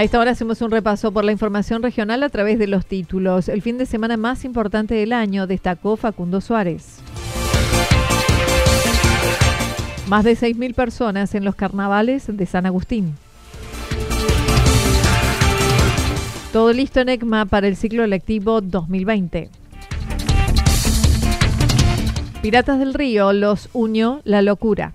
A esta hora hacemos un repaso por la información regional a través de los títulos. El fin de semana más importante del año destacó Facundo Suárez. Más de 6.000 personas en los carnavales de San Agustín. Todo listo en ECMA para el ciclo electivo 2020. Piratas del Río los unió la locura.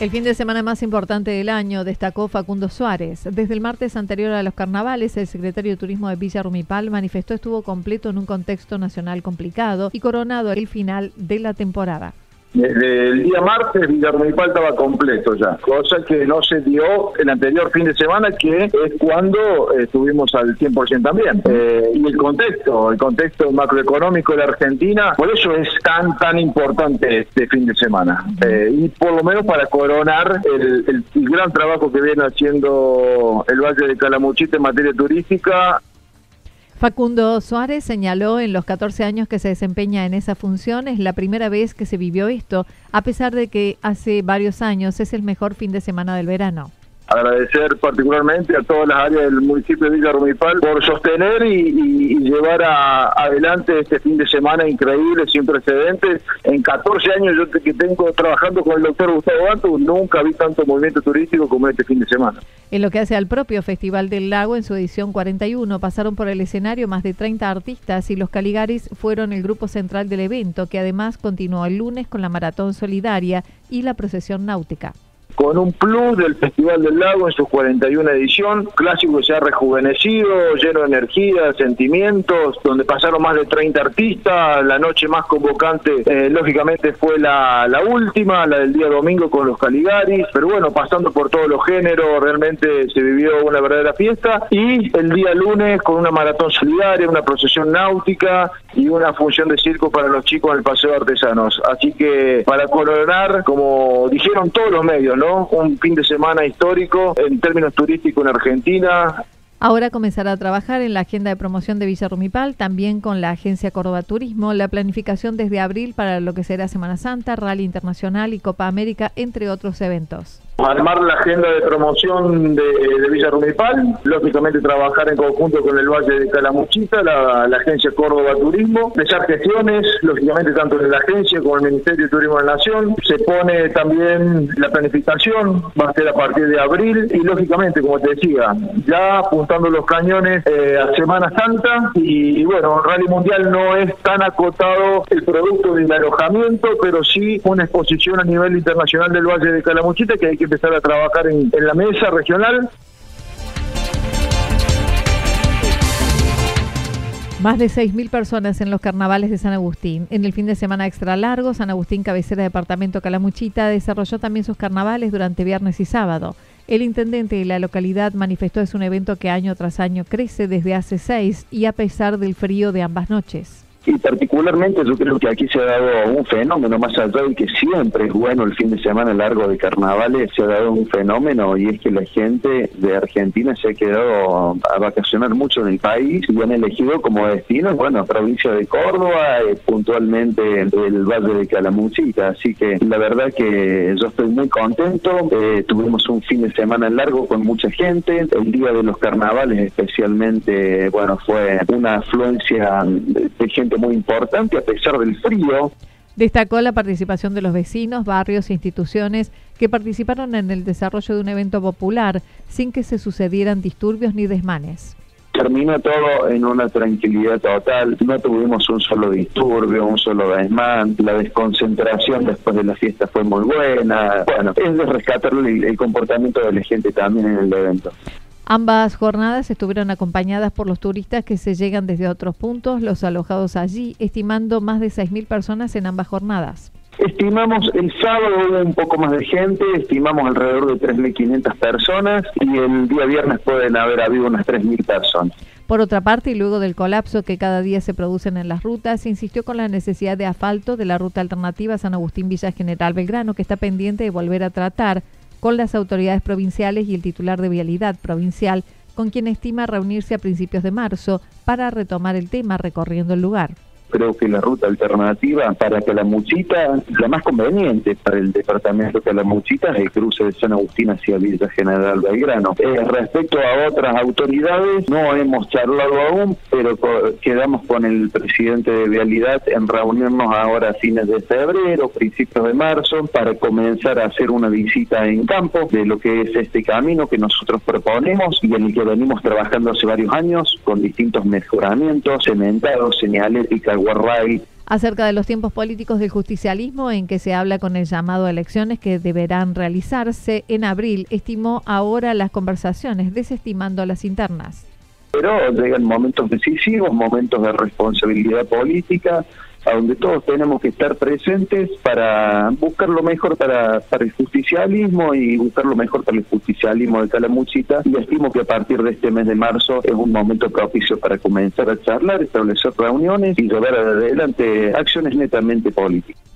El fin de semana más importante del año destacó Facundo Suárez. Desde el martes anterior a los carnavales, el secretario de Turismo de Villa Rumipal manifestó estuvo completo en un contexto nacional complicado y coronado el final de la temporada. Desde el día martes Villarmunicipal estaba completo ya, cosa que no se dio el anterior fin de semana, que es cuando estuvimos al 100% también. Eh, y el contexto, el contexto macroeconómico de la Argentina, por eso es tan, tan importante este fin de semana. Eh, y por lo menos para coronar el, el, el gran trabajo que viene haciendo el Valle de Calamuchita en materia turística Facundo Suárez señaló en los 14 años que se desempeña en esa función es la primera vez que se vivió esto, a pesar de que hace varios años es el mejor fin de semana del verano agradecer particularmente a todas las áreas del municipio de Villa Rumipal por sostener y, llevar a, adelante este fin de semana increíble, sin precedentes. En 14 años yo que tengo trabajando con el doctor Gustavo Bantu, nunca vi tanto movimiento turístico como este fin de semana. En lo que hace al propio Festival del Lago, en su edición 41, pasaron por el escenario más de 30 artistas y los Caligaris fueron el grupo central del evento, que además continuó el lunes con la Maratón Solidaria y la procesión náutica con un plus del Festival del Lago en su 41 edición, clásico que se ha rejuvenecido, lleno de energía, sentimientos, donde pasaron más de 30 artistas, la noche más convocante eh, lógicamente fue la, última, la del día domingo con los Caligaris, pero bueno, pasando por todos los géneros, realmente se vivió una verdadera fiesta, y el día lunes con una maratón solidaria, una procesión náutica y una función de circo para los chicos en el Paseo de Artesanos. Así que para coronar, como dijeron todos los medios, ¿no? Un fin de semana histórico en términos turísticos en Argentina. Ahora comenzará a trabajar en la agenda de promoción de Villa Rumipal, también con la agencia Córdoba Turismo, la planificación desde abril para lo que será Semana Santa, Rally Internacional y Copa América, entre otros eventos armar la agenda de promoción de, Villa Rumipal, lógicamente trabajar en conjunto con el Valle de Calamuchita, la, la, agencia Córdoba Turismo, empezar gestiones, lógicamente tanto en la agencia como en el Ministerio de Turismo de la Nación, se pone también la planificación, va a ser a partir de abril y lógicamente, como te decía, ya apuntando los cañones eh, a Semana Santa y, y bueno, Rally Mundial no es tan acotado el producto del alojamiento, pero sí una exposición a nivel internacional del Valle de Calamuchita que hay que empezar a trabajar en, la mesa regional. Más de 6.000 personas en los carnavales de San Agustín. En el fin de semana extra largo, San Agustín, cabecera departamento Calamuchita, desarrolló también sus carnavales durante viernes y sábado. El intendente de la localidad manifestó es un evento que año tras año crece desde hace seis y a pesar del frío de ambas noches. Y particularmente yo creo que aquí se ha dado un fenómeno, más allá de que siempre es bueno el fin de semana largo de carnavales, se ha dado un fenómeno y es que la gente de Argentina se ha quedado a vacacionar mucho en el país y han elegido como destino, bueno, provincia de Córdoba, eh, puntualmente el Valle de Calamuchita. Así que la verdad que yo estoy muy contento. Eh, tuvimos un fin de semana largo con mucha gente. El día de los carnavales especialmente, bueno, fue una afluencia de gente muy importante a pesar del frío. Destacó la participación de los vecinos, barrios e instituciones que participaron en el desarrollo de un evento popular sin que se sucedieran disturbios ni desmanes terminó todo en una tranquilidad total, no tuvimos un solo disturbio, un solo desmán, la desconcentración después de la fiesta fue muy buena, bueno, es de rescatar el comportamiento de la gente también en el evento. Ambas jornadas estuvieron acompañadas por los turistas que se llegan desde otros puntos, los alojados allí, estimando más de 6.000 personas en ambas jornadas. Estimamos el sábado hubo un poco más de gente, estimamos alrededor de 3.500 personas y el día viernes pueden haber habido unas 3.000 personas. Por otra parte, y luego del colapso que cada día se producen en las rutas, se insistió con la necesidad de asfalto de la ruta alternativa San Agustín Villa General Belgrano, que está pendiente de volver a tratar con las autoridades provinciales y el titular de Vialidad Provincial, con quien estima reunirse a principios de marzo para retomar el tema recorriendo el lugar creo que la ruta alternativa para Calamuchita, la más conveniente para el departamento de Calamuchita, es el cruce de San Agustín hacia Villa General Belgrano. Eh, respecto a otras autoridades, no hemos charlado aún, pero quedamos con el presidente de Vialidad en reunirnos ahora a fines de febrero, principios de marzo, para comenzar a hacer una visita en campo de lo que es este camino que nosotros proponemos y en el que venimos trabajando hace varios años con distintos mejoramientos, cementados, Acerca de los tiempos políticos del justicialismo en que se habla con el llamado a elecciones que deberán realizarse en abril, estimó ahora las conversaciones, desestimando las internas. Pero llegan momentos decisivos, momentos de responsabilidad política, a donde todos tenemos que estar presentes para buscar lo mejor para, para el justicialismo y buscar lo mejor para el justicialismo de Calamuchita y estimo que a partir de este mes de marzo es un momento propicio para comenzar a charlar, establecer reuniones y llevar adelante acciones netamente políticas.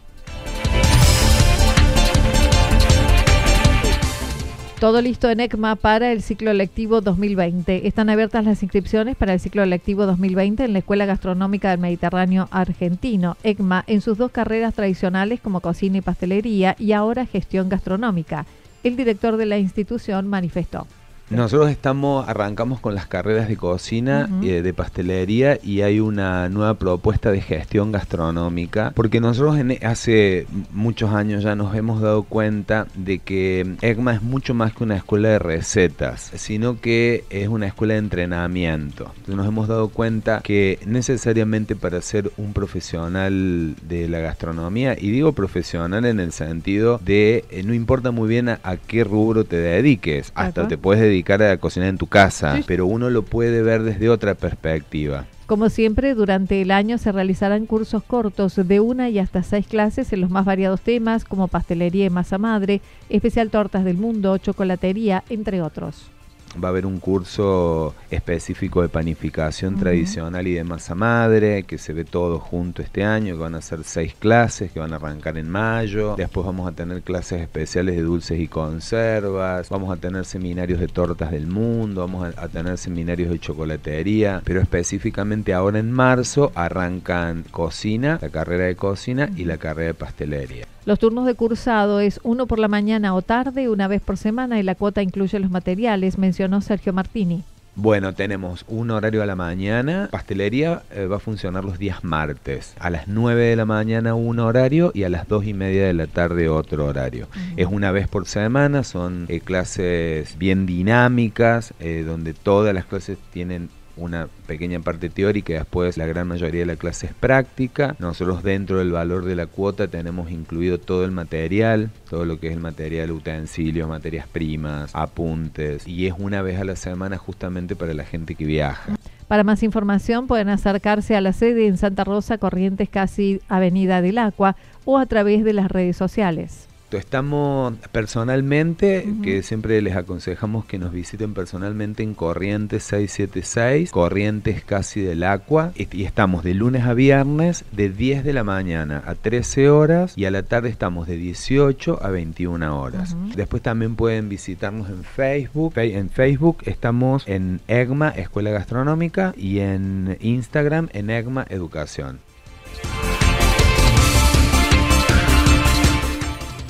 Todo listo en ECMA para el ciclo lectivo 2020. Están abiertas las inscripciones para el ciclo lectivo 2020 en la Escuela Gastronómica del Mediterráneo Argentino, ECMA, en sus dos carreras tradicionales como cocina y pastelería y ahora gestión gastronómica. El director de la institución manifestó. Nosotros estamos, arrancamos con las carreras de cocina, y eh, de pastelería y hay una nueva propuesta de gestión gastronómica, porque nosotros en, hace muchos años ya nos hemos dado cuenta de que EGMA es mucho más que una escuela de recetas, sino que es una escuela de entrenamiento. nos hemos dado cuenta que necesariamente para ser un profesional de la gastronomía, y digo profesional en el sentido de eh, no importa muy bien a, qué rubro te dediques, hasta te puedes dedicar dedicar a cocinar en tu casa, pero uno lo puede ver desde otra perspectiva. Como siempre, durante el año se realizarán cursos cortos de una y hasta seis clases en los más variados temas como pastelería y masa madre, especial tortas del mundo, chocolatería, entre otros va a haber un curso específico de panificación tradicional y de masa madre, que se ve todo junto este año, que van a ser seis clases, que van a arrancar en mayo. Después vamos a tener clases especiales de dulces y conservas, vamos a tener seminarios de tortas del mundo, vamos a, tener seminarios de chocolatería, pero específicamente ahora en marzo arrancan cocina, la carrera de cocina y la carrera de pastelería. Los turnos de cursado es uno por la mañana o tarde, una vez por semana, y la cuota incluye los materiales, mencionó Sergio Martini. Bueno, tenemos un horario a la mañana. Pastelería eh, va a funcionar los días martes. A las 9 de la mañana un horario y a las 2 y media de la tarde otro horario. Es una vez por semana, son eh, clases bien dinámicas, eh, donde todas las clases tienen una pequeña parte teórica y después la gran mayoría de la clase es práctica. Nosotros dentro del valor de la cuota tenemos incluido todo el material, todo lo que es el material, utensilios, materias primas, apuntes y es una vez a la semana justamente para la gente que viaja. Para más información pueden acercarse a la sede en Santa Rosa, Corrientes, casi Avenida del Agua o a través de las redes sociales. Exacto, estamos personalmente, que siempre les aconsejamos que nos visiten personalmente en Corrientes 676, Corrientes casi del Agua, y estamos de lunes a viernes de 10 de la mañana a 13 horas y a la tarde estamos de 18 a 21 horas. Después también pueden visitarnos en Facebook, en Facebook estamos en EGMA Escuela Gastronómica y en Instagram en EGMA Educación.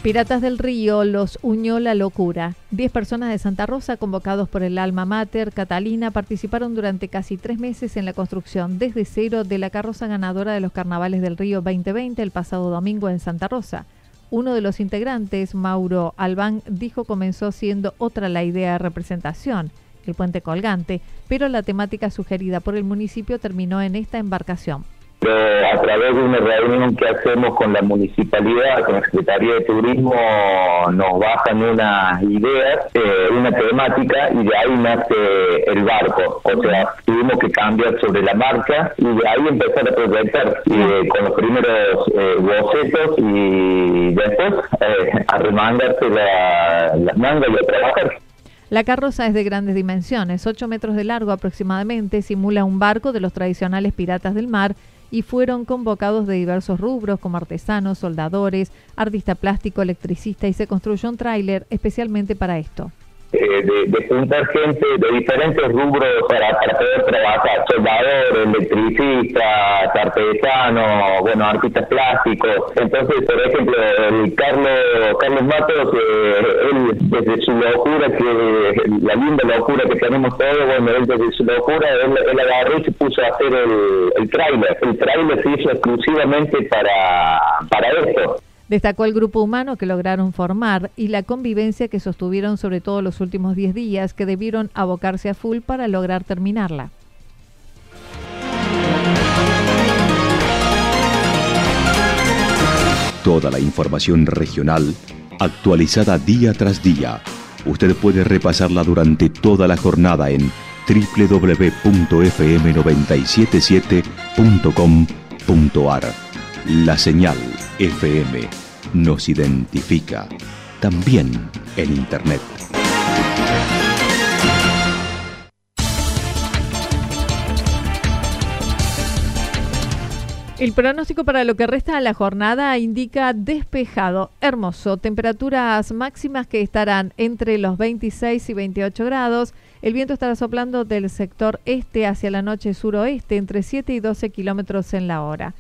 Piratas del Río los unió la locura. Diez personas de Santa Rosa, convocados por el alma mater Catalina, participaron durante casi tres meses en la construcción desde cero de la carroza ganadora de los Carnavales del Río 2020 el pasado domingo en Santa Rosa. Uno de los integrantes, Mauro Albán, dijo comenzó siendo otra la idea de representación, el puente colgante, pero la temática sugerida por el municipio terminó en esta embarcación a través de una reunión que hacemos con la municipalidad, con la Secretaría de Turismo, nos bajan unas ideas, eh, una temática y de ahí nace el barco. O sea, tuvimos que cambiar sobre la marca y de ahí empezar a proyectar y, con los primeros eh, bocetos y después eh, a remangarse la, las mangas y a trabajar. La carroza es de grandes dimensiones, 8 metros de largo aproximadamente, simula un barco de los tradicionales piratas del mar y fueron convocados de diversos rubros como artesanos, soldadores, artista plástico, electricista y se construyó un tráiler especialmente para esto. Eh, de, juntar gente de diferentes rubros para, poder trabajar, soldadores, electricistas, artesanos, bueno, artistas plásticos. Entonces, por ejemplo, el Carlos, Carlos Matos, él desde su locura, que la linda locura que tenemos todos, bueno, él desde su locura, él, agarró y se puso a hacer el, el trailer. El trailer se hizo exclusivamente para, para esto. Destacó el grupo humano que lograron formar y la convivencia que sostuvieron sobre todo los últimos 10 días que debieron abocarse a full para lograr terminarla. Toda la información regional actualizada día tras día. Usted puede repasarla durante toda la jornada en www.fm977.com.ar. La señal FM nos identifica también en Internet. El pronóstico para lo que resta de la jornada indica despejado, hermoso, temperaturas máximas que estarán entre los 26 y 28 grados. El viento estará soplando del sector este hacia la noche suroeste entre 7 y 12 kilómetros en la hora.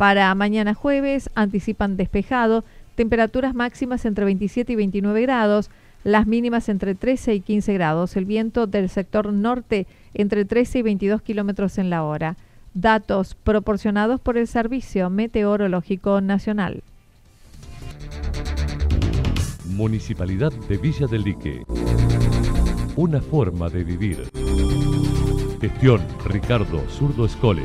Para mañana jueves anticipan despejado, temperaturas máximas entre 27 y 29 grados, las mínimas entre 13 y 15 grados, el viento del sector norte entre 13 y 22 kilómetros en la hora. Datos proporcionados por el Servicio Meteorológico Nacional. Municipalidad de Villa del Lique. Una forma de vivir. Gestión Ricardo Zurdo Escole.